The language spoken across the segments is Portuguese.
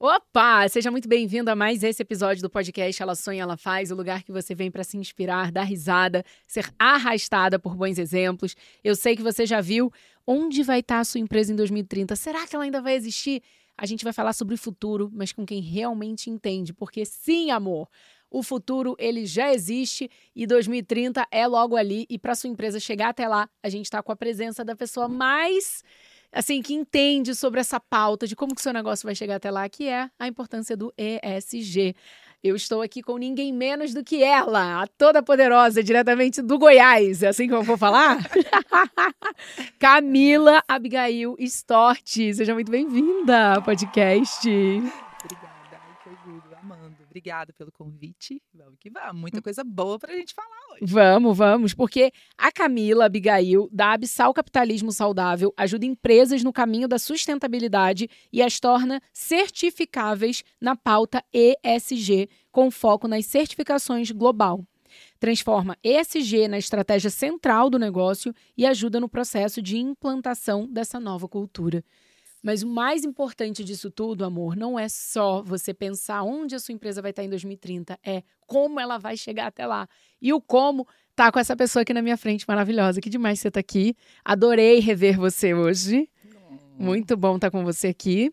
Opa! Seja muito bem-vindo a mais esse episódio do podcast Ela Sonha, Ela Faz, o lugar que você vem para se inspirar, dar risada, ser arrastada por bons exemplos. Eu sei que você já viu onde vai estar a sua empresa em 2030. Será que ela ainda vai existir? A gente vai falar sobre o futuro, mas com quem realmente entende, porque sim, amor, o futuro ele já existe e 2030 é logo ali e para sua empresa chegar até lá, a gente está com a presença da pessoa mais assim, que entende sobre essa pauta de como que o seu negócio vai chegar até lá, que é a importância do ESG. Eu estou aqui com ninguém menos do que ela, a toda poderosa, diretamente do Goiás. É assim que eu vou falar? Camila Abigail Storti. Seja muito bem-vinda ao podcast. Obrigada pelo convite. Vamos que vamos. Muita coisa boa para a gente falar hoje. Vamos, vamos. Porque a Camila Abigail, da Abissal Capitalismo Saudável, ajuda empresas no caminho da sustentabilidade e as torna certificáveis na pauta ESG, com foco nas certificações global transforma ESG na estratégia central do negócio e ajuda no processo de implantação dessa nova cultura. Mas o mais importante disso tudo, amor, não é só você pensar onde a sua empresa vai estar em 2030, é como ela vai chegar até lá. E o como tá com essa pessoa aqui na minha frente, maravilhosa. Que demais você tá aqui. Adorei rever você hoje. Muito bom estar com você aqui.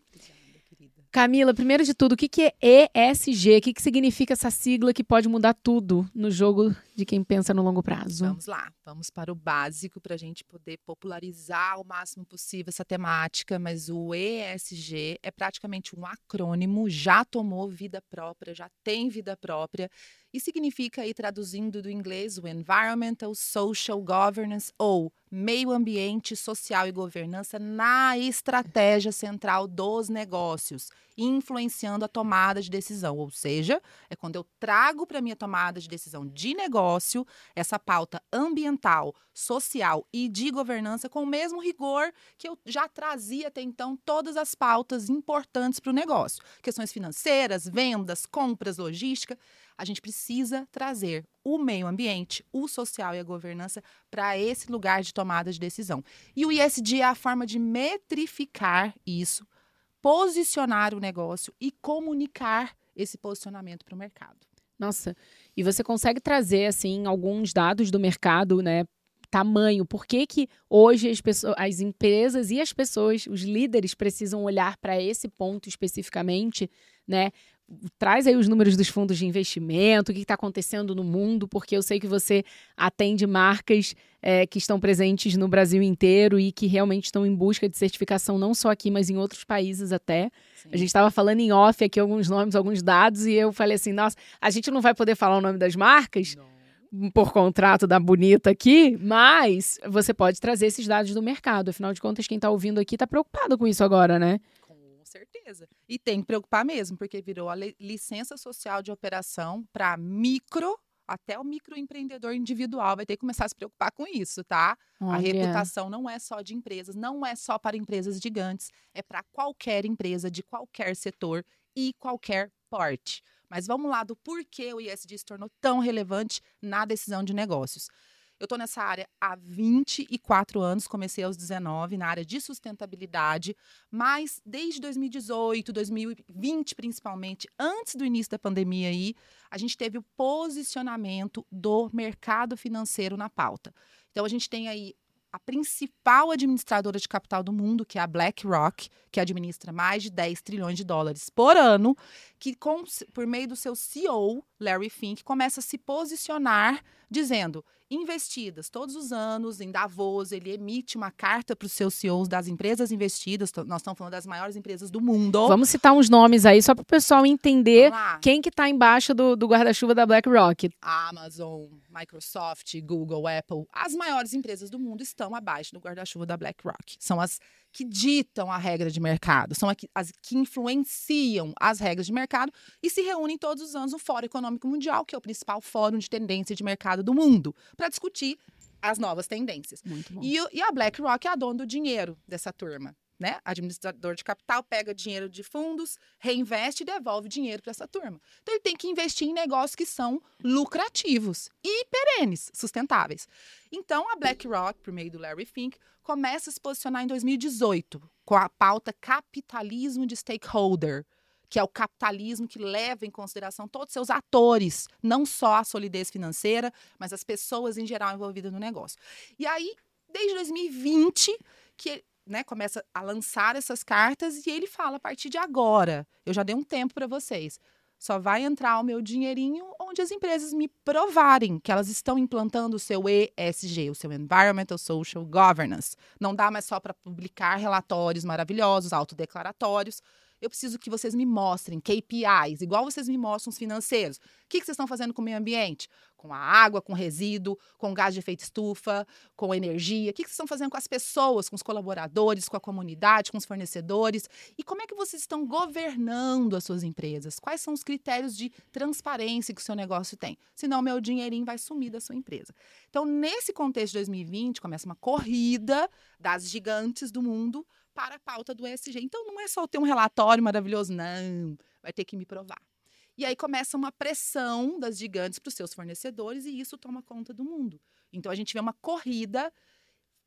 Camila, primeiro de tudo, o que, que é ESG? O que, que significa essa sigla que pode mudar tudo no jogo de quem pensa no longo prazo? Vamos lá, vamos para o básico para a gente poder popularizar o máximo possível essa temática, mas o ESG é praticamente um acrônimo, já tomou vida própria, já tem vida própria e significa, aí, traduzindo do inglês, o Environmental Social Governance ou meio ambiente, social e governança na estratégia central dos negócios, influenciando a tomada de decisão. Ou seja, é quando eu trago para minha tomada de decisão de negócio essa pauta ambiental, social e de governança com o mesmo rigor que eu já trazia até então todas as pautas importantes para o negócio. Questões financeiras, vendas, compras, logística a gente precisa trazer o meio ambiente, o social e a governança para esse lugar de tomada de decisão. E o ISD é a forma de metrificar isso, posicionar o negócio e comunicar esse posicionamento para o mercado. Nossa, e você consegue trazer assim alguns dados do mercado, né, tamanho, por que, que hoje as, pessoas, as empresas e as pessoas, os líderes precisam olhar para esse ponto especificamente, né? Traz aí os números dos fundos de investimento, o que está acontecendo no mundo, porque eu sei que você atende marcas é, que estão presentes no Brasil inteiro e que realmente estão em busca de certificação, não só aqui, mas em outros países até. Sim. A gente estava falando em off aqui alguns nomes, alguns dados, e eu falei assim: nossa, a gente não vai poder falar o nome das marcas. Não por contrato da bonita aqui, mas você pode trazer esses dados do mercado. Afinal de contas, quem está ouvindo aqui está preocupado com isso agora, né? Com certeza. E tem que preocupar mesmo, porque virou a licença social de operação para micro até o microempreendedor individual vai ter que começar a se preocupar com isso, tá? Olha. A reputação não é só de empresas, não é só para empresas gigantes, é para qualquer empresa de qualquer setor e qualquer porte. Mas vamos lá do porquê o ISD se tornou tão relevante na decisão de negócios. Eu estou nessa área há 24 anos, comecei aos 19 na área de sustentabilidade, mas desde 2018, 2020 principalmente, antes do início da pandemia aí, a gente teve o posicionamento do mercado financeiro na pauta. Então a gente tem aí a principal administradora de capital do mundo, que é a BlackRock, que administra mais de 10 trilhões de dólares por ano, que com, por meio do seu CEO, Larry Fink, começa a se posicionar dizendo: investidas todos os anos em Davos, ele emite uma carta para os seus CEOs das empresas investidas. Nós estamos falando das maiores empresas do mundo. Vamos citar uns nomes aí só para o pessoal entender quem que está embaixo do, do guarda-chuva da BlackRock. Amazon, Microsoft, Google, Apple, as maiores empresas do mundo estão abaixo do guarda-chuva da BlackRock. São as que ditam a regra de mercado, são as que influenciam as regras de mercado e se reúnem todos os anos no Fórum Econômico Mundial, que é o principal fórum de tendência de mercado do mundo, para discutir as novas tendências. E, e a BlackRock é a dona do dinheiro dessa turma né? Administrador de capital pega dinheiro de fundos, reinveste e devolve dinheiro para essa turma. Então ele tem que investir em negócios que são lucrativos e perenes, sustentáveis. Então a BlackRock, por meio do Larry Fink, começa a se posicionar em 2018 com a pauta capitalismo de stakeholder. que é o capitalismo que leva em consideração todos os seus atores, não só a solidez financeira, mas as pessoas em geral envolvidas no negócio. E aí, desde 2020, que né, começa a lançar essas cartas e ele fala: a partir de agora, eu já dei um tempo para vocês. Só vai entrar o meu dinheirinho onde as empresas me provarem que elas estão implantando o seu ESG, o seu Environmental Social Governance. Não dá mais só para publicar relatórios maravilhosos, autodeclaratórios, eu preciso que vocês me mostrem KPIs, igual vocês me mostram os financeiros. O que, que vocês estão fazendo com o meio ambiente? Com a água, com resíduo, com gás de efeito estufa, com energia. O que, que vocês estão fazendo com as pessoas, com os colaboradores, com a comunidade, com os fornecedores? E como é que vocês estão governando as suas empresas? Quais são os critérios de transparência que o seu negócio tem? Senão, meu dinheirinho vai sumir da sua empresa. Então, nesse contexto de 2020, começa uma corrida das gigantes do mundo para a pauta do ESG. Então não é só ter um relatório maravilhoso, não, vai ter que me provar. E aí começa uma pressão das gigantes para os seus fornecedores e isso toma conta do mundo. Então a gente vê uma corrida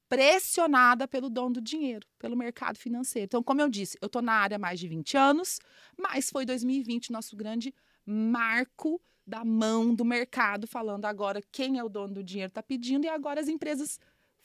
pressionada pelo dono do dinheiro, pelo mercado financeiro. Então, como eu disse, eu estou na área há mais de 20 anos, mas foi 2020 nosso grande marco da mão do mercado, falando agora quem é o dono do dinheiro está pedindo e agora as empresas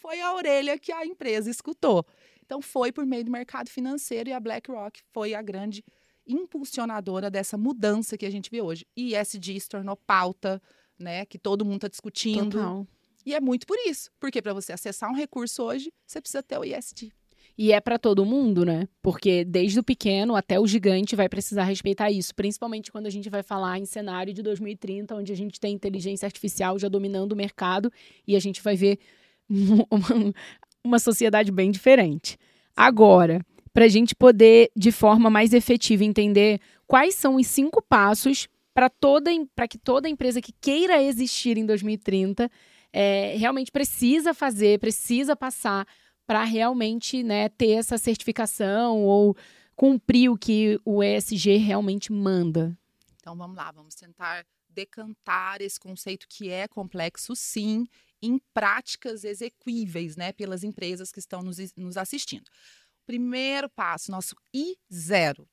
foi a orelha que a empresa escutou. Então, foi por meio do mercado financeiro e a BlackRock foi a grande impulsionadora dessa mudança que a gente vê hoje. E ESG se tornou pauta, né, que todo mundo está discutindo. Total. E é muito por isso, porque para você acessar um recurso hoje, você precisa ter o ESG. E é para todo mundo, né? Porque desde o pequeno até o gigante vai precisar respeitar isso, principalmente quando a gente vai falar em cenário de 2030, onde a gente tem inteligência artificial já dominando o mercado e a gente vai ver uma sociedade bem diferente. Agora, para a gente poder, de forma mais efetiva, entender quais são os cinco passos para toda para que toda empresa que queira existir em 2030 é, realmente precisa fazer, precisa passar para realmente né, ter essa certificação ou cumprir o que o ESG realmente manda. Então vamos lá, vamos tentar decantar esse conceito que é complexo, sim, em práticas execuíveis, né, pelas empresas que estão nos, nos assistindo. Primeiro passo, nosso I0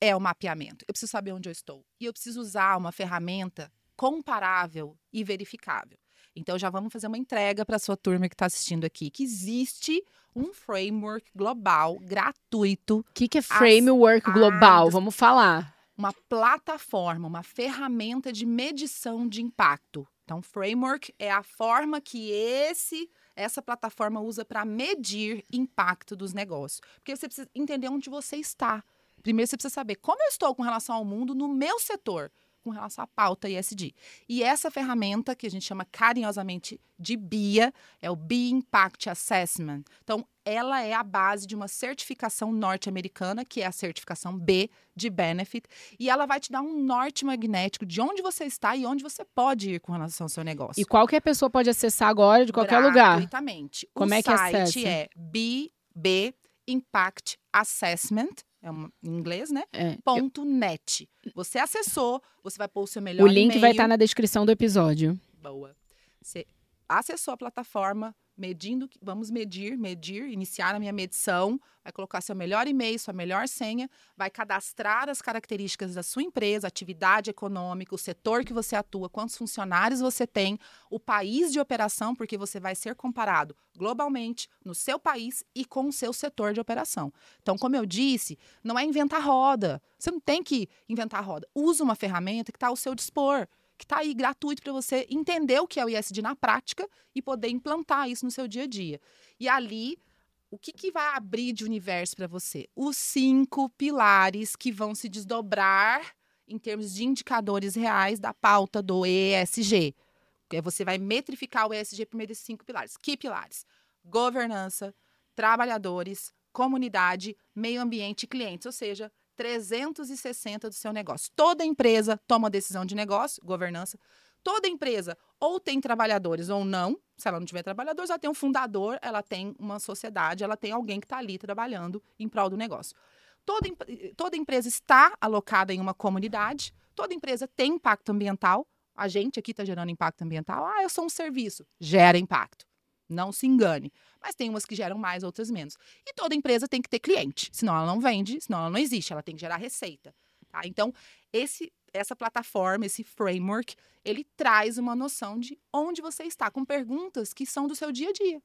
é o mapeamento. Eu preciso saber onde eu estou e eu preciso usar uma ferramenta comparável e verificável. Então já vamos fazer uma entrega para a sua turma que está assistindo aqui, que existe um framework global gratuito. O que, que é framework as, global? As, vamos falar. Uma plataforma, uma ferramenta de medição de impacto. Então, framework é a forma que esse essa plataforma usa para medir impacto dos negócios. Porque você precisa entender onde você está. Primeiro você precisa saber como eu estou com relação ao mundo no meu setor com relação à pauta ISD. E essa ferramenta, que a gente chama carinhosamente de BIA, é o BIA Impact Assessment. Então, ela é a base de uma certificação norte-americana, que é a certificação B de Benefit, e ela vai te dar um norte magnético de onde você está e onde você pode ir com relação ao seu negócio. E qualquer pessoa pode acessar agora de qualquer lugar. Gratuitamente. Como o é que site é BB Impact Assessment é um, em inglês, né? É, ponto eu... net. Você acessou, você vai pôr o seu melhor O link vai estar tá na descrição do episódio. Boa. Você acessou a plataforma, medindo, vamos medir, medir, iniciar a minha medição, vai colocar seu melhor e-mail, sua melhor senha, vai cadastrar as características da sua empresa, atividade econômica, o setor que você atua, quantos funcionários você tem, o país de operação, porque você vai ser comparado globalmente no seu país e com o seu setor de operação. Então, como eu disse, não é inventar roda. Você não tem que inventar roda. Usa uma ferramenta que está ao seu dispor que está aí gratuito para você entender o que é o ISD na prática e poder implantar isso no seu dia a dia. E ali, o que, que vai abrir de universo para você? Os cinco pilares que vão se desdobrar em termos de indicadores reais da pauta do ESG. Você vai metrificar o ESG por meio desses cinco pilares. Que pilares? Governança, trabalhadores, comunidade, meio ambiente e clientes, ou seja, 360 do seu negócio. Toda empresa toma decisão de negócio, governança. Toda empresa ou tem trabalhadores ou não. Se ela não tiver trabalhadores, ela tem um fundador, ela tem uma sociedade, ela tem alguém que está ali trabalhando em prol do negócio. Toda, toda empresa está alocada em uma comunidade, toda empresa tem impacto ambiental. A gente aqui está gerando impacto ambiental. Ah, eu sou um serviço. Gera impacto. Não se engane. Mas tem umas que geram mais, outras menos. E toda empresa tem que ter cliente. Senão ela não vende, senão ela não existe. Ela tem que gerar receita. Tá? Então, esse, essa plataforma, esse framework, ele traz uma noção de onde você está, com perguntas que são do seu dia a dia.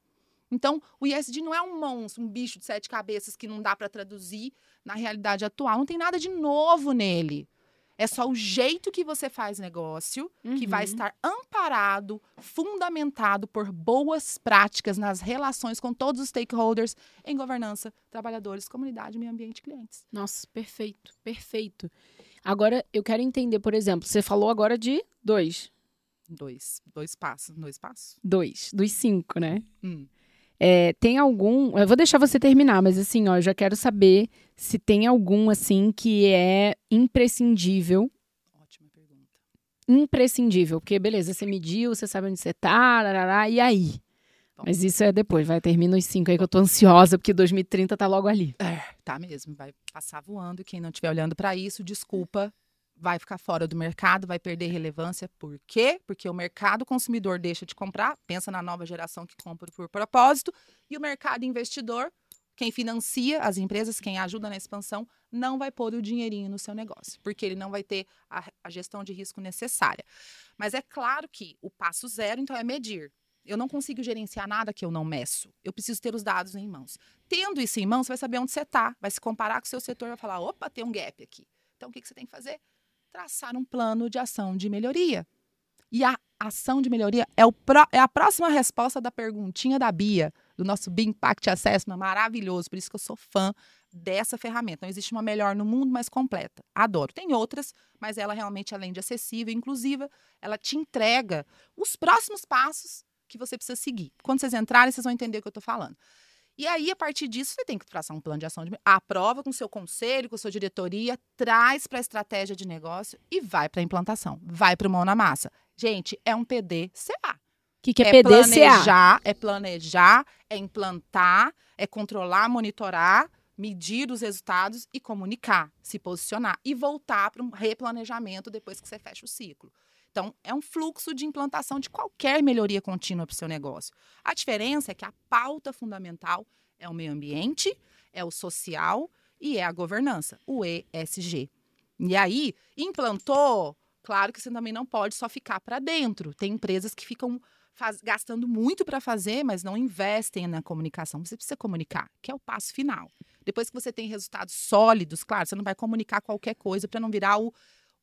Então, o ISD não é um monstro, um bicho de sete cabeças que não dá para traduzir na realidade atual. Não tem nada de novo nele. É só o jeito que você faz negócio uhum. que vai uhum. estar amparado, fundamentado por boas práticas nas relações com todos os stakeholders em governança, trabalhadores, comunidade, meio ambiente e clientes. Nossa, perfeito, perfeito. Agora, eu quero entender, por exemplo, você falou agora de dois. Dois. Dois passos. Dois passos. Dois. Dos cinco, né? Hum. É, tem algum. Eu vou deixar você terminar, mas assim, ó, eu já quero saber se tem algum, assim, que é imprescindível. Ótima pergunta. Imprescindível, porque beleza, você mediu, você sabe onde você tá, larará, e aí? Bom. Mas isso é depois, vai, termina os cinco aí que eu tô ansiosa, porque 2030 tá logo ali. É, tá mesmo, vai passar voando. Quem não estiver olhando para isso, desculpa, vai ficar fora do mercado, vai perder relevância. Por quê? Porque o mercado consumidor deixa de comprar, pensa na nova geração que compra por propósito, e o mercado investidor, quem financia as empresas, quem ajuda na expansão, não vai pôr o dinheirinho no seu negócio, porque ele não vai ter a, a gestão de risco necessária. Mas é claro que o passo zero, então, é medir. Eu não consigo gerenciar nada que eu não meço. Eu preciso ter os dados em mãos. Tendo isso em mãos, você vai saber onde você está, vai se comparar com o seu setor, vai falar: opa, tem um gap aqui. Então, o que, que você tem que fazer? Traçar um plano de ação de melhoria. E a ação de melhoria é, o pro, é a próxima resposta da perguntinha da Bia, do nosso Big Impact Assessment, maravilhoso. Por isso que eu sou fã dessa ferramenta. Não existe uma melhor no mundo, mais completa. Adoro. Tem outras, mas ela realmente, além de acessível inclusiva, ela te entrega os próximos passos que você precisa seguir. Quando vocês entrarem, vocês vão entender o que eu estou falando. E aí, a partir disso, você tem que traçar um plano de ação. De... Aprova com seu conselho, com sua diretoria, traz para a estratégia de negócio e vai para a implantação. Vai para o mão na massa. Gente, é um PDCA. O que, que é, é PDCA? Planejar, é planejar, é implantar, é controlar, monitorar, medir os resultados e comunicar, se posicionar e voltar para um replanejamento depois que você fecha o ciclo. Então, é um fluxo de implantação de qualquer melhoria contínua para o seu negócio. A diferença é que a pauta fundamental é o meio ambiente, é o social e é a governança, o ESG. E aí, implantou, claro que você também não pode só ficar para dentro. Tem empresas que ficam faz, gastando muito para fazer, mas não investem na comunicação. Você precisa comunicar, que é o passo final. Depois que você tem resultados sólidos, claro, você não vai comunicar qualquer coisa para não virar o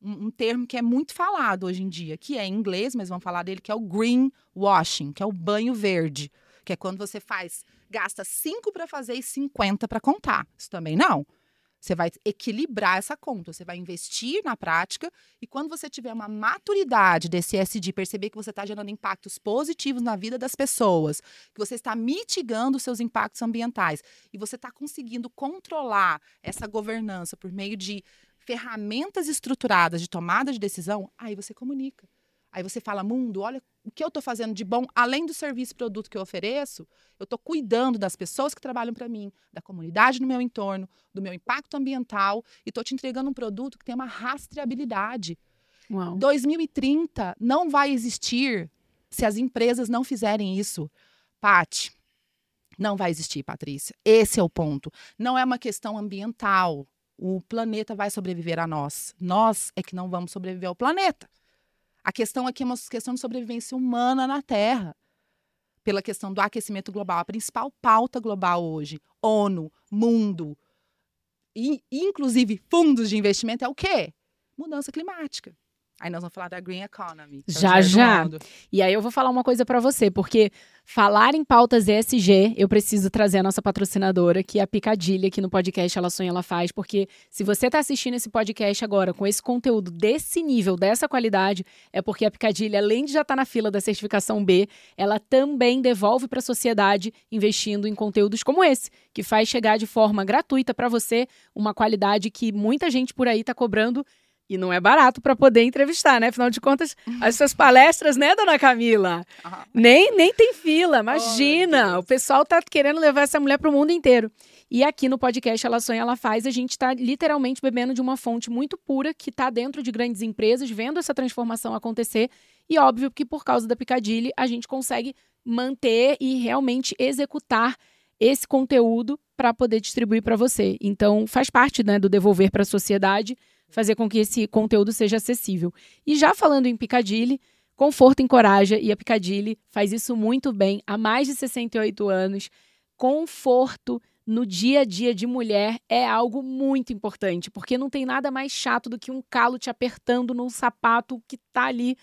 um, um, termo que é muito falado hoje em dia, que é em inglês, mas vamos falar dele, que é o green washing, que é o banho verde, que é quando você faz, gasta 5 para fazer e 50 para contar. Isso também não. Você vai equilibrar essa conta, você vai investir na prática e quando você tiver uma maturidade desse SD, perceber que você está gerando impactos positivos na vida das pessoas, que você está mitigando seus impactos ambientais e você está conseguindo controlar essa governança por meio de ferramentas estruturadas de tomada de decisão, aí você comunica. Aí você fala, mundo, olha o que eu estou fazendo de bom, além do serviço e produto que eu ofereço, eu estou cuidando das pessoas que trabalham para mim, da comunidade no meu entorno, do meu impacto ambiental, e estou te entregando um produto que tem uma rastreabilidade. Uau. 2030 não vai existir se as empresas não fizerem isso. Pati, não vai existir, Patrícia. Esse é o ponto. Não é uma questão ambiental o planeta vai sobreviver a nós. Nós é que não vamos sobreviver ao planeta. A questão aqui é uma questão de sobrevivência humana na Terra. Pela questão do aquecimento global. A principal pauta global hoje, ONU, mundo, e, inclusive fundos de investimento, é o quê? Mudança climática. Aí nós vamos falar da Green Economy. É já, já. E aí eu vou falar uma coisa para você, porque falar em pautas ESG, eu preciso trazer a nossa patrocinadora, que é a Picadilha, aqui no podcast Ela Sonha, Ela Faz, porque se você está assistindo esse podcast agora com esse conteúdo desse nível, dessa qualidade, é porque a Picadilha, além de já estar tá na fila da certificação B, ela também devolve para a sociedade investindo em conteúdos como esse, que faz chegar de forma gratuita para você uma qualidade que muita gente por aí está cobrando e não é barato para poder entrevistar, né? Afinal de contas, as suas palestras, né, dona Camila? Uhum. Nem, nem tem fila, imagina. Oh, o pessoal tá querendo levar essa mulher para o mundo inteiro. E aqui no podcast Ela Sonha, Ela Faz, a gente está literalmente bebendo de uma fonte muito pura que está dentro de grandes empresas, vendo essa transformação acontecer. E óbvio que por causa da Picadilly, a gente consegue manter e realmente executar esse conteúdo para poder distribuir para você. Então, faz parte né, do devolver para a sociedade fazer com que esse conteúdo seja acessível. E já falando em Piccadilly, conforto encoraja e a Piccadilly faz isso muito bem há mais de 68 anos. Conforto no dia a dia de mulher é algo muito importante, porque não tem nada mais chato do que um calo te apertando num sapato que tá ali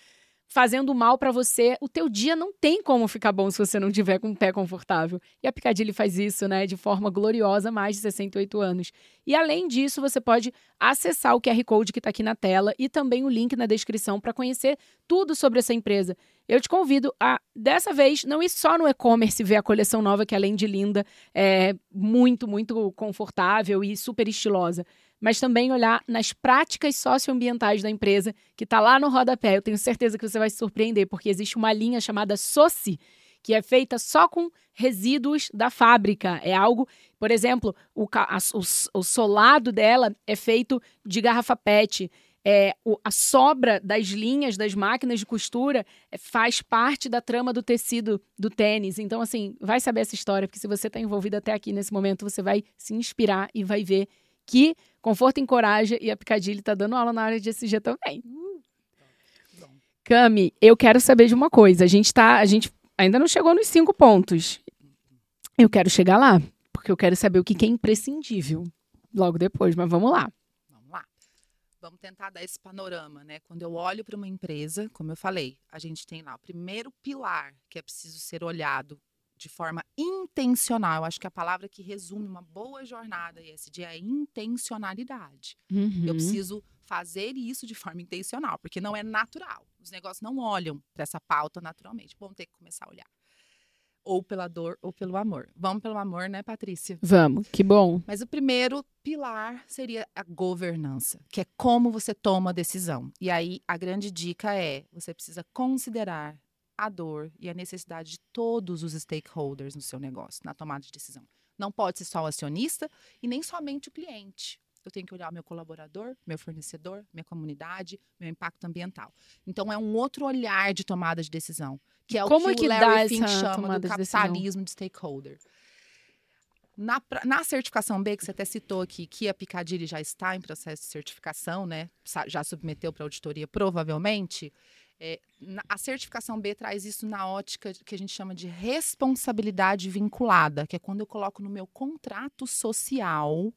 fazendo mal para você, o teu dia não tem como ficar bom se você não tiver com o pé confortável. E a Piccadilly faz isso, né, de forma gloriosa há mais de 68 anos. E além disso, você pode acessar o QR Code que está aqui na tela e também o link na descrição para conhecer tudo sobre essa empresa. Eu te convido a, dessa vez, não ir só no e-commerce ver a coleção nova, que além de linda, é muito, muito confortável e super estilosa mas também olhar nas práticas socioambientais da empresa, que está lá no rodapé. Eu tenho certeza que você vai se surpreender, porque existe uma linha chamada SOCI, que é feita só com resíduos da fábrica. É algo, por exemplo, o, a, o, o solado dela é feito de garrafa PET. É, o, a sobra das linhas das máquinas de costura é, faz parte da trama do tecido do tênis. Então, assim, vai saber essa história, porque se você está envolvido até aqui nesse momento, você vai se inspirar e vai ver que Conforto encoraja e a Picadilly está dando aula na área de SG também. Cami, eu quero saber de uma coisa. A gente tá, a gente ainda não chegou nos cinco pontos. Eu quero chegar lá, porque eu quero saber o que é imprescindível logo depois, mas vamos lá. Vamos lá. Vamos tentar dar esse panorama, né? Quando eu olho para uma empresa, como eu falei, a gente tem lá o primeiro pilar que é preciso ser olhado de forma intencional. Eu acho que a palavra que resume uma boa jornada ESG é intencionalidade. Uhum. Eu preciso fazer isso de forma intencional, porque não é natural. Os negócios não olham para essa pauta naturalmente. Vão ter que começar a olhar. Ou pela dor ou pelo amor. Vamos pelo amor, né, Patrícia? Vamos, que bom. Mas o primeiro pilar seria a governança, que é como você toma a decisão. E aí a grande dica é: você precisa considerar a dor e a necessidade de todos os stakeholders no seu negócio, na tomada de decisão. Não pode ser só o acionista e nem somente o cliente. Eu tenho que olhar o meu colaborador, meu fornecedor, minha comunidade, meu impacto ambiental. Então é um outro olhar de tomada de decisão, que é o Como que, é o Larry Fink chama do capitalismo de, de stakeholder. Na, na, certificação B, que você até citou aqui, que a Picadilly já está em processo de certificação, né? Já submeteu para auditoria, provavelmente. É, a certificação B traz isso na ótica que a gente chama de responsabilidade vinculada, que é quando eu coloco no meu contrato social,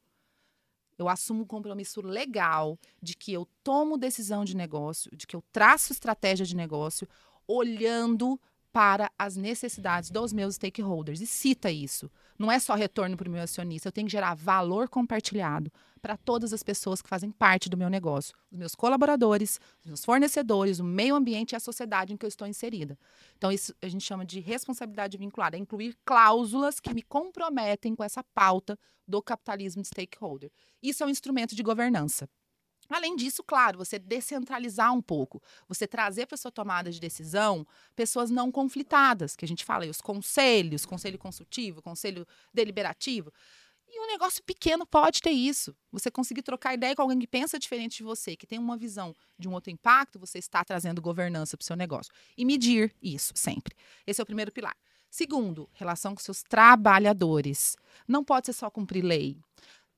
eu assumo um compromisso legal de que eu tomo decisão de negócio, de que eu traço estratégia de negócio, olhando para as necessidades dos meus stakeholders. E cita isso. Não é só retorno para o meu acionista, eu tenho que gerar valor compartilhado para todas as pessoas que fazem parte do meu negócio, os meus colaboradores, os meus fornecedores, o meio ambiente e a sociedade em que eu estou inserida. Então, isso a gente chama de responsabilidade vinculada, é incluir cláusulas que me comprometem com essa pauta do capitalismo de stakeholder. Isso é um instrumento de governança. Além disso, claro, você descentralizar um pouco, você trazer para sua tomada de decisão pessoas não conflitadas, que a gente fala aí, os conselhos, conselho consultivo, conselho deliberativo. E um negócio pequeno pode ter isso. Você conseguir trocar ideia com alguém que pensa diferente de você, que tem uma visão de um outro impacto, você está trazendo governança para o seu negócio. E medir isso sempre. Esse é o primeiro pilar. Segundo, relação com seus trabalhadores. Não pode ser só cumprir lei.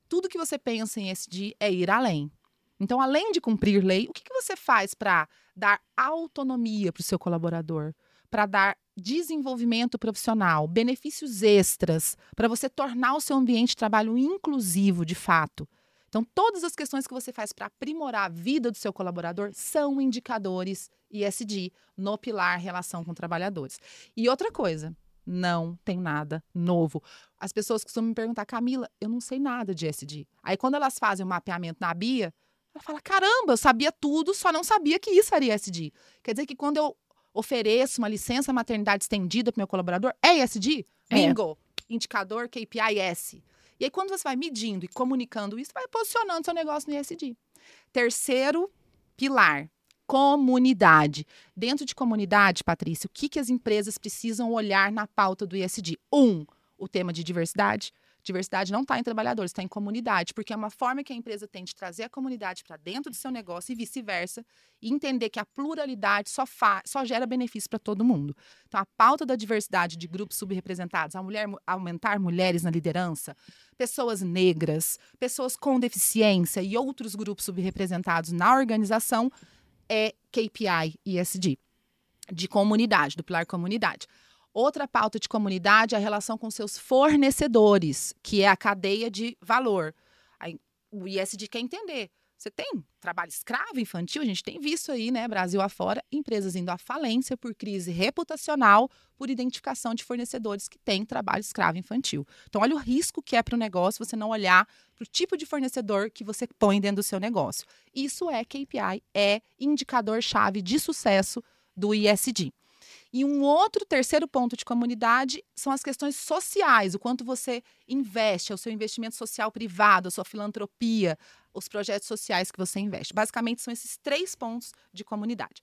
Tudo que você pensa em SD é ir além. Então, além de cumprir lei, o que, que você faz para dar autonomia para o seu colaborador? Para dar desenvolvimento profissional, benefícios extras, para você tornar o seu ambiente de trabalho inclusivo de fato. Então, todas as questões que você faz para aprimorar a vida do seu colaborador são indicadores ISD no pilar relação com trabalhadores. E outra coisa, não tem nada novo. As pessoas costumam me perguntar, Camila, eu não sei nada de ISD. Aí, quando elas fazem o um mapeamento na BIA, ela fala: caramba, eu sabia tudo, só não sabia que isso era ISD. Quer dizer que quando eu ofereço uma licença maternidade estendida para meu colaborador, é ISD? É. Bingo! Indicador KPI S. E aí, quando você vai medindo e comunicando isso, vai posicionando seu negócio no ISD. Terceiro pilar, comunidade. Dentro de comunidade, Patrícia, o que, que as empresas precisam olhar na pauta do ISD? Um, o tema de diversidade. Diversidade não está em trabalhadores, está em comunidade, porque é uma forma que a empresa tem de trazer a comunidade para dentro do seu negócio e vice-versa, e entender que a pluralidade só, só gera benefício para todo mundo. Então, a pauta da diversidade de grupos subrepresentados, a mulher, aumentar mulheres na liderança, pessoas negras, pessoas com deficiência e outros grupos subrepresentados na organização, é KPI ESG, de comunidade, do pilar comunidade. Outra pauta de comunidade é a relação com seus fornecedores, que é a cadeia de valor. O ISD quer entender. Você tem trabalho escravo infantil, a gente tem visto aí, né, Brasil afora, empresas indo à falência por crise reputacional, por identificação de fornecedores que têm trabalho escravo infantil. Então, olha o risco que é para o negócio você não olhar para o tipo de fornecedor que você põe dentro do seu negócio. Isso é KPI, é indicador-chave de sucesso do ISD. E um outro terceiro ponto de comunidade são as questões sociais, o quanto você investe, é o seu investimento social privado, a sua filantropia, os projetos sociais que você investe. Basicamente, são esses três pontos de comunidade.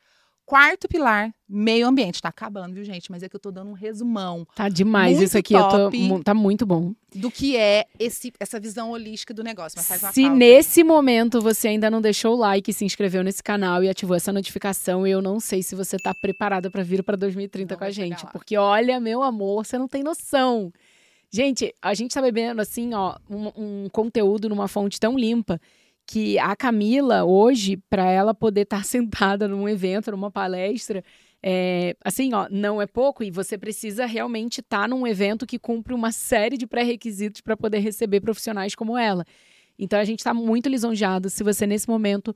Quarto pilar, meio ambiente. Tá acabando, viu, gente? Mas é que eu tô dando um resumão. Tá demais isso aqui. Tô, tá muito bom. Do que é esse, essa visão holística do negócio. se nesse momento você ainda não deixou o like, se inscreveu nesse canal e ativou essa notificação, eu não sei se você tá preparada para vir para 2030 não com a gente. Porque olha, meu amor, você não tem noção. Gente, a gente tá bebendo assim, ó, um, um conteúdo numa fonte tão limpa que a Camila, hoje, para ela poder estar tá sentada num evento, numa palestra, é, assim, ó, não é pouco e você precisa realmente estar tá num evento que cumpre uma série de pré-requisitos para poder receber profissionais como ela. Então a gente está muito lisonjeado se você nesse momento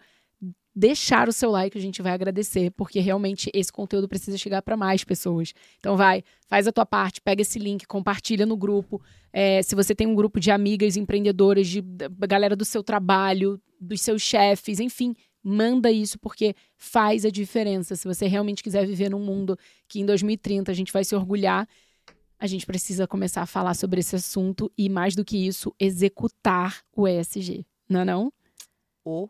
deixar o seu like, a gente vai agradecer, porque realmente esse conteúdo precisa chegar para mais pessoas. Então vai, faz a tua parte, pega esse link, compartilha no grupo. É, se você tem um grupo de amigas empreendedoras, de galera do seu trabalho, dos seus chefes, enfim, manda isso porque faz a diferença. Se você realmente quiser viver num mundo que em 2030 a gente vai se orgulhar, a gente precisa começar a falar sobre esse assunto e mais do que isso, executar o ESG. Não é não? O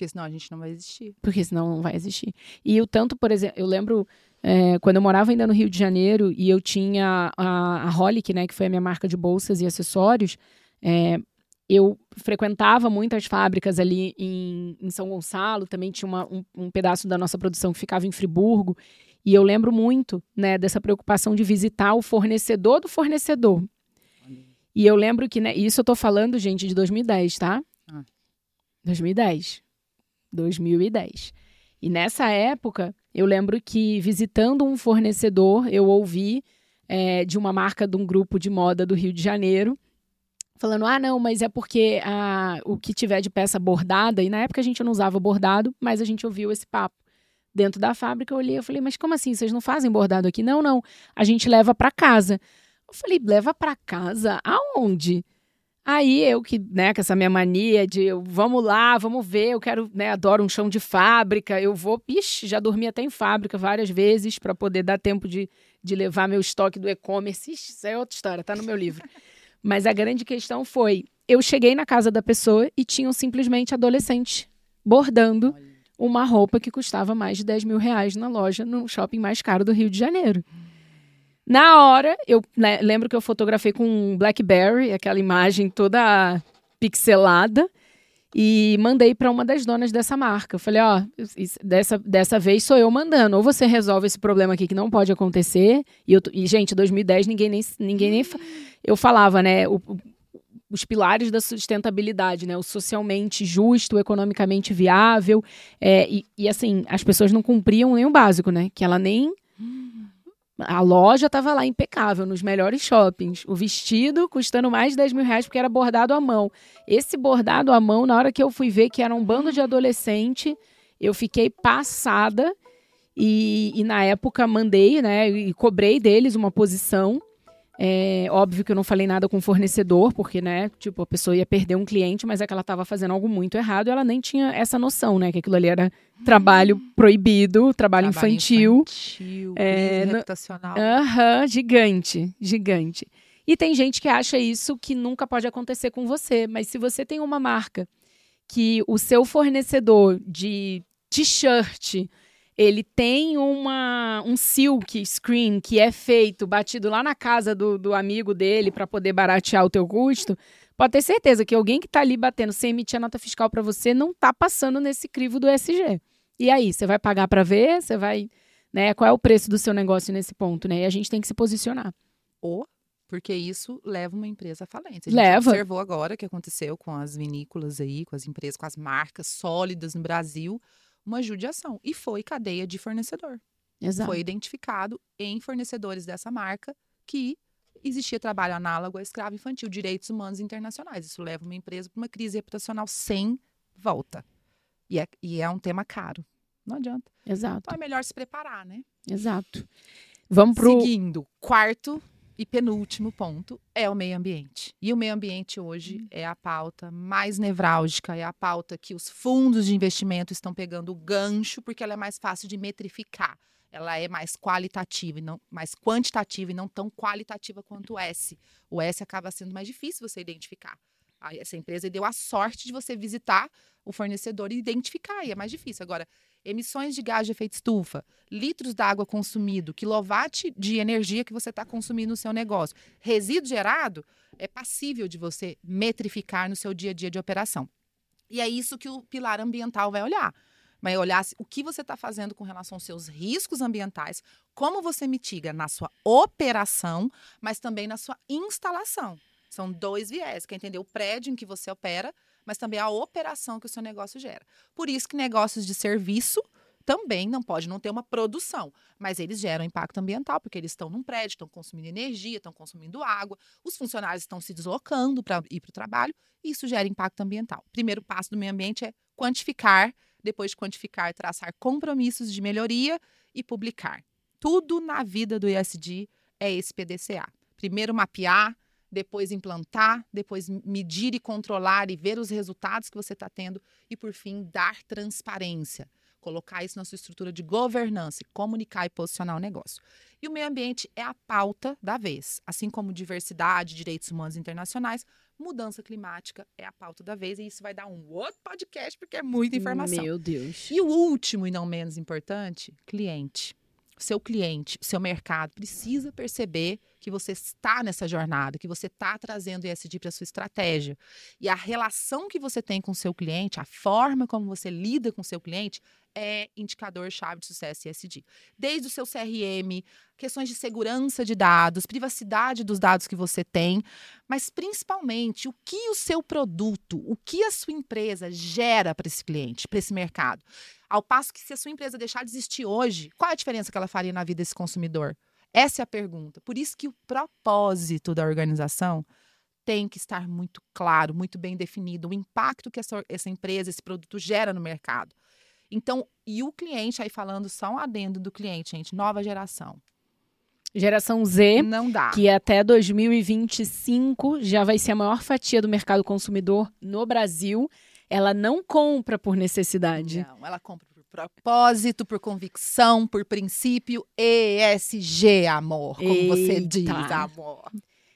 porque senão a gente não vai existir. Porque senão não vai existir. E o tanto, por exemplo, eu lembro é, quando eu morava ainda no Rio de Janeiro e eu tinha a, a Holic, né, que foi a minha marca de bolsas e acessórios, é, eu frequentava muitas fábricas ali em, em São Gonçalo, também tinha uma, um, um, pedaço da nossa produção que ficava em Friburgo, e eu lembro muito né, dessa preocupação de visitar o fornecedor do fornecedor. E eu lembro que, né, isso eu tô falando, gente, de 2010, tá? Ah. 2010. 2010. E nessa época, eu lembro que visitando um fornecedor, eu ouvi é, de uma marca de um grupo de moda do Rio de Janeiro, falando: ah, não, mas é porque ah, o que tiver de peça bordada, e na época a gente não usava bordado, mas a gente ouviu esse papo. Dentro da fábrica, eu olhei e falei: mas como assim? Vocês não fazem bordado aqui? Não, não. A gente leva para casa. Eu falei: leva para casa? Aonde? Aí eu que, né, com essa minha mania de vamos lá, vamos ver, eu quero, né, adoro um chão de fábrica, eu vou, ixi, já dormi até em fábrica várias vezes para poder dar tempo de, de levar meu estoque do e-commerce. Isso é outra história, tá no meu livro. Mas a grande questão foi, eu cheguei na casa da pessoa e tinham simplesmente adolescentes bordando uma roupa que custava mais de 10 mil reais na loja, no shopping mais caro do Rio de Janeiro. Na hora, eu né, lembro que eu fotografei com um Blackberry, aquela imagem toda pixelada, e mandei para uma das donas dessa marca. Eu falei, ó, dessa, dessa vez sou eu mandando. Ou você resolve esse problema aqui que não pode acontecer. E, eu, e gente, 2010 ninguém nem. Ninguém nem eu falava, né? O, os pilares da sustentabilidade, né? O socialmente justo, o economicamente viável. É, e, e, assim, as pessoas não cumpriam nem o básico, né? Que ela nem a loja estava lá impecável, nos melhores shoppings. O vestido custando mais de 10 mil reais porque era bordado à mão. Esse bordado à mão, na hora que eu fui ver que era um bando de adolescente, eu fiquei passada. E, e na época mandei, né? E cobrei deles uma posição. É, óbvio que eu não falei nada com o fornecedor, porque, né, tipo, a pessoa ia perder um cliente, mas é que ela estava fazendo algo muito errado e ela nem tinha essa noção, né, que aquilo ali era trabalho hum. proibido, trabalho, trabalho infantil. infantil é, reputacional. Aham, gigante, gigante. E tem gente que acha isso que nunca pode acontecer com você, mas se você tem uma marca que o seu fornecedor de t-shirt ele tem uma, um silk screen que é feito, batido lá na casa do, do amigo dele para poder baratear o teu custo, pode ter certeza que alguém que está ali batendo sem emitir a nota fiscal para você não está passando nesse crivo do SG. E aí, você vai pagar para ver? Você vai, né? Qual é o preço do seu negócio nesse ponto, né? E a gente tem que se posicionar. Ou porque isso leva uma empresa à falência. A gente leva. observou agora o que aconteceu com as vinícolas aí, com as empresas, com as marcas sólidas no Brasil uma judiação. E foi cadeia de fornecedor. Exato. Foi identificado em fornecedores dessa marca que existia trabalho análogo a escravo infantil, direitos humanos internacionais. Isso leva uma empresa para uma crise reputacional sem volta. E é, e é um tema caro. Não adianta. Exato. Então é melhor se preparar, né? Exato. Vamos pro. Seguindo, quarto e penúltimo ponto é o meio ambiente. E o meio ambiente hoje hum. é a pauta mais nevrálgica, é a pauta que os fundos de investimento estão pegando o gancho, porque ela é mais fácil de metrificar. Ela é mais qualitativa e não mais quantitativa e não tão qualitativa quanto o S. O S acaba sendo mais difícil você identificar. Essa empresa deu a sorte de você visitar o fornecedor e identificar, e é mais difícil. Agora, emissões de gás de efeito estufa, litros d'água consumido, quilowatt de energia que você está consumindo no seu negócio, resíduo gerado, é passível de você metrificar no seu dia a dia de operação. E é isso que o pilar ambiental vai olhar. Vai olhar o que você está fazendo com relação aos seus riscos ambientais, como você mitiga na sua operação, mas também na sua instalação. São dois viés, quer entender o prédio em que você opera, mas também a operação que o seu negócio gera. Por isso que negócios de serviço também não pode não ter uma produção, mas eles geram impacto ambiental, porque eles estão num prédio, estão consumindo energia, estão consumindo água, os funcionários estão se deslocando para ir para o trabalho, e isso gera impacto ambiental. Primeiro passo do meio ambiente é quantificar, depois de quantificar, traçar compromissos de melhoria e publicar. Tudo na vida do ISD é esse PDCA. Primeiro mapear, depois implantar, depois medir e controlar e ver os resultados que você está tendo e, por fim, dar transparência. Colocar isso na sua estrutura de governança, comunicar e posicionar o negócio. E o meio ambiente é a pauta da vez. Assim como diversidade, direitos humanos internacionais, mudança climática é a pauta da vez. E isso vai dar um outro podcast, porque é muita informação. Meu Deus. E o último e não menos importante, cliente seu cliente, o seu mercado precisa perceber que você está nessa jornada, que você está trazendo ESG para sua estratégia. E a relação que você tem com o seu cliente, a forma como você lida com o seu cliente, é indicador-chave de sucesso ESG. Desde o seu CRM, questões de segurança de dados, privacidade dos dados que você tem, mas principalmente o que o seu produto, o que a sua empresa gera para esse cliente, para esse mercado. Ao passo que se a sua empresa deixar de existir hoje, qual é a diferença que ela faria na vida desse consumidor? Essa é a pergunta. Por isso que o propósito da organização tem que estar muito claro, muito bem definido, o impacto que essa, essa empresa, esse produto gera no mercado. Então, e o cliente, aí falando só um adendo do cliente, gente, nova geração. Geração Z, não dá. que até 2025 já vai ser a maior fatia do mercado consumidor no Brasil ela não compra por necessidade. Não, ela compra propósito, por convicção, por princípio ESG, amor, como Eita. você diz, amor.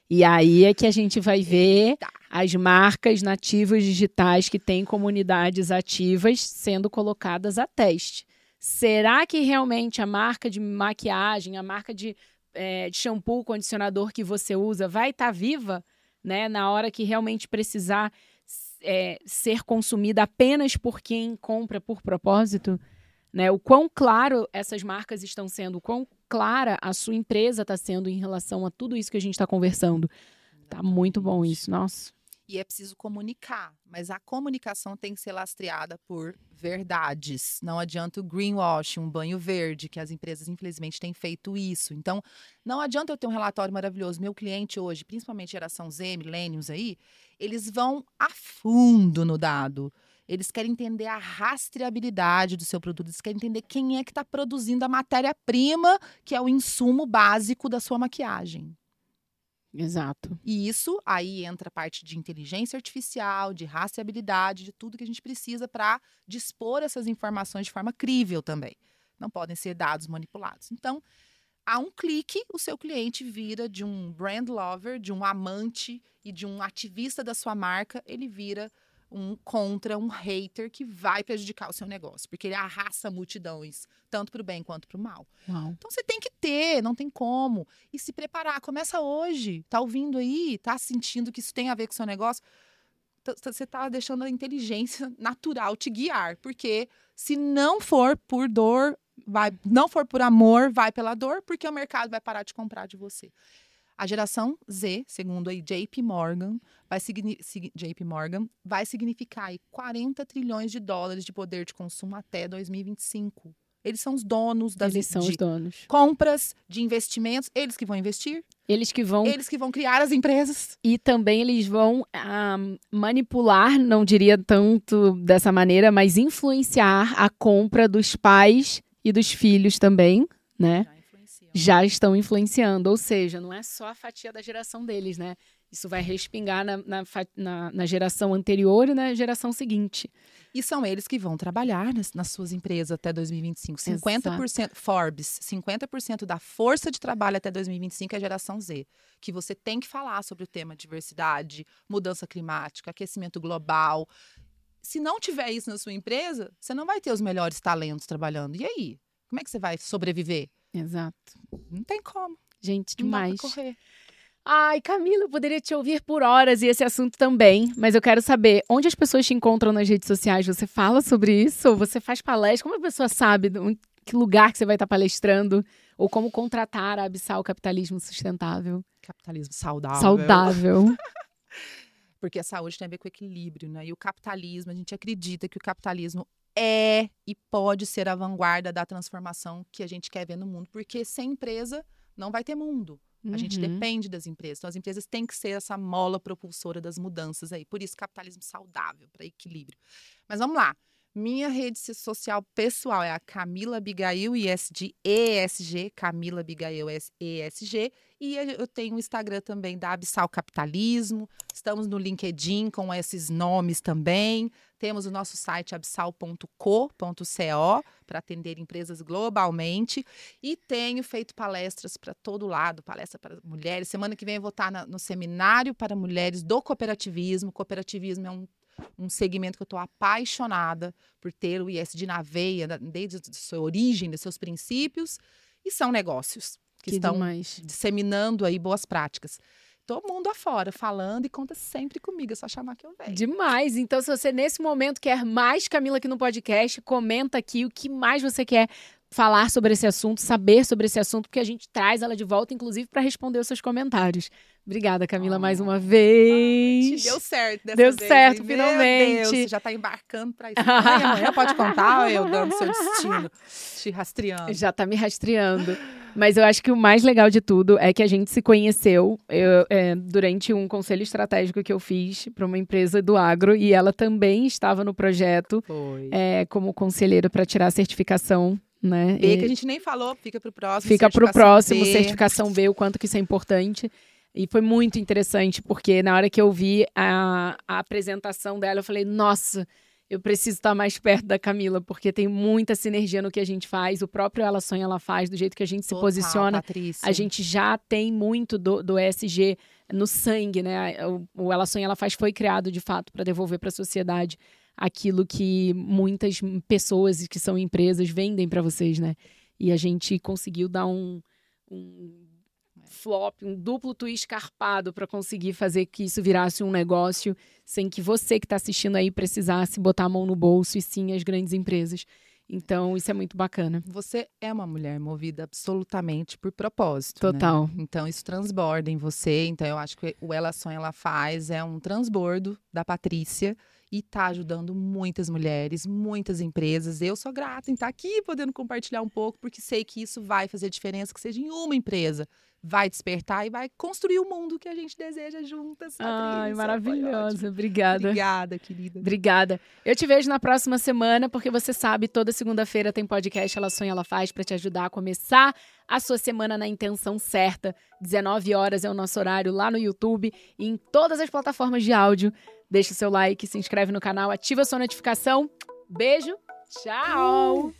E aí é que a gente vai ver Eita. as marcas nativas digitais que têm comunidades ativas sendo colocadas a teste. Será que realmente a marca de maquiagem, a marca de, é, de shampoo, condicionador que você usa vai estar tá viva né, na hora que realmente precisar é, ser consumida apenas por quem compra por propósito? Né? O quão claro essas marcas estão sendo, o quão clara a sua empresa está sendo em relação a tudo isso que a gente está conversando. Tá muito bom isso, nossa e é preciso comunicar, mas a comunicação tem que ser lastreada por verdades. Não adianta o greenwash, um banho verde, que as empresas infelizmente têm feito isso. Então, não adianta eu ter um relatório maravilhoso. Meu cliente hoje, principalmente geração Z, millennials aí, eles vão a fundo no dado. Eles querem entender a rastreabilidade do seu produto, eles querem entender quem é que está produzindo a matéria-prima, que é o insumo básico da sua maquiagem. Exato. E isso aí entra a parte de inteligência artificial, de rastreabilidade, de tudo que a gente precisa para dispor essas informações de forma crível também. Não podem ser dados manipulados. Então, a um clique, o seu cliente vira de um brand lover, de um amante e de um ativista da sua marca, ele vira um contra, um hater que vai prejudicar o seu negócio, porque ele arrasta multidões, tanto para o bem quanto para o mal. Uau. Então você tem que ter, não tem como. E se preparar, começa hoje. Tá ouvindo aí, tá sentindo que isso tem a ver com o seu negócio? Você tá deixando a inteligência natural te guiar, porque se não for por dor, vai, não for por amor, vai pela dor, porque o mercado vai parar de comprar de você. A geração Z, segundo aí JP Morgan, vai, JP Morgan, vai significar aí 40 trilhões de dólares de poder de consumo até 2025. Eles são os donos das eles são de os donos. compras, de investimentos, eles que vão investir. Eles que vão. Eles que vão criar as empresas. E também eles vão ah, manipular, não diria tanto dessa maneira, mas influenciar a compra dos pais e dos filhos também, né? Já estão influenciando. Ou seja, não é só a fatia da geração deles, né? Isso vai respingar na, na, na, na geração anterior e na geração seguinte. E são eles que vão trabalhar nas, nas suas empresas até 2025. 50%, Exato. Forbes, 50% da força de trabalho até 2025 é a geração Z. Que você tem que falar sobre o tema diversidade, mudança climática, aquecimento global. Se não tiver isso na sua empresa, você não vai ter os melhores talentos trabalhando. E aí? Como é que você vai sobreviver? Exato. Não tem como. Gente, demais. Ai, Camila, eu poderia te ouvir por horas e esse assunto também, mas eu quero saber onde as pessoas te encontram nas redes sociais. Você fala sobre isso? Ou você faz palestra? Como a pessoa sabe que lugar que você vai estar palestrando? Ou como contratar a Abissal Capitalismo Sustentável? Capitalismo saudável. Saudável. Porque a saúde tem a ver com equilíbrio, né? E o capitalismo, a gente acredita que o capitalismo é e pode ser a vanguarda da transformação que a gente quer ver no mundo, porque sem empresa não vai ter mundo. A uhum. gente depende das empresas. Então, as empresas têm que ser essa mola propulsora das mudanças aí. Por isso, capitalismo saudável, para equilíbrio. Mas vamos lá. Minha rede social pessoal é a Camila Abigail ESG, ESG, Camila Abigail ESG. E eu tenho o Instagram também da Abissal Capitalismo. Estamos no LinkedIn com esses nomes também. Temos o nosso site absal.co.co para atender empresas globalmente. E tenho feito palestras para todo lado, palestra para mulheres. Semana que vem eu vou estar na, no seminário para mulheres do cooperativismo. Cooperativismo é um um segmento que eu estou apaixonada por ter o ISD na veia, desde a sua origem, dos seus princípios, e são negócios que, que estão demais. disseminando aí boas práticas. Todo mundo afora falando e conta sempre comigo, é só chamar que eu venho. Demais! Então, se você nesse momento quer mais Camila aqui no podcast, comenta aqui o que mais você quer falar sobre esse assunto, saber sobre esse assunto, porque a gente traz ela de volta, inclusive, para responder os seus comentários. Obrigada, Camila, mais uma vez. Deu certo dessa Deu vez, certo, hein? finalmente. Deus, já está embarcando para isso. Amanhã, pode contar eu dando seu destino, te rastreando. Já está me rastreando. Mas eu acho que o mais legal de tudo é que a gente se conheceu eu, é, durante um conselho estratégico que eu fiz para uma empresa do agro e ela também estava no projeto é, como conselheira para tirar a certificação né? B, e... que a gente nem falou, fica para o próximo. Fica para o próximo, B. certificação B, o quanto que isso é importante. E foi muito interessante, porque na hora que eu vi a, a apresentação dela, eu falei, nossa, eu preciso estar mais perto da Camila, porque tem muita sinergia no que a gente faz. O próprio Ela Sonha, Ela Faz, do jeito que a gente Total, se posiciona. Patrícia. A gente já tem muito do, do ESG no sangue, né? O, o Ela Sonha, Ela Faz foi criado, de fato, para devolver para a sociedade aquilo que muitas pessoas que são empresas vendem para vocês, né? E a gente conseguiu dar um, um flop, um duplo twist carpado para conseguir fazer que isso virasse um negócio sem que você que está assistindo aí precisasse botar a mão no bolso e sim as grandes empresas. Então, isso é muito bacana. Você é uma mulher movida absolutamente por propósito. Né? Total. Né? Então, isso transborda em você. Então, eu acho que o Ela Sonha, Ela Faz é um transbordo da Patrícia e está ajudando muitas mulheres, muitas empresas. Eu sou grata em estar tá aqui podendo compartilhar um pouco, porque sei que isso vai fazer diferença, que seja em uma empresa vai despertar e vai construir o mundo que a gente deseja juntas. Ai, maravilhosa. Obrigada. Obrigada, querida. Obrigada. Eu te vejo na próxima semana, porque você sabe, toda segunda-feira tem podcast Ela Sonha, Ela Faz para te ajudar a começar a sua semana na intenção certa. 19 horas é o nosso horário lá no YouTube e em todas as plataformas de áudio. Deixa o seu like, se inscreve no canal, ativa a sua notificação. Beijo, tchau!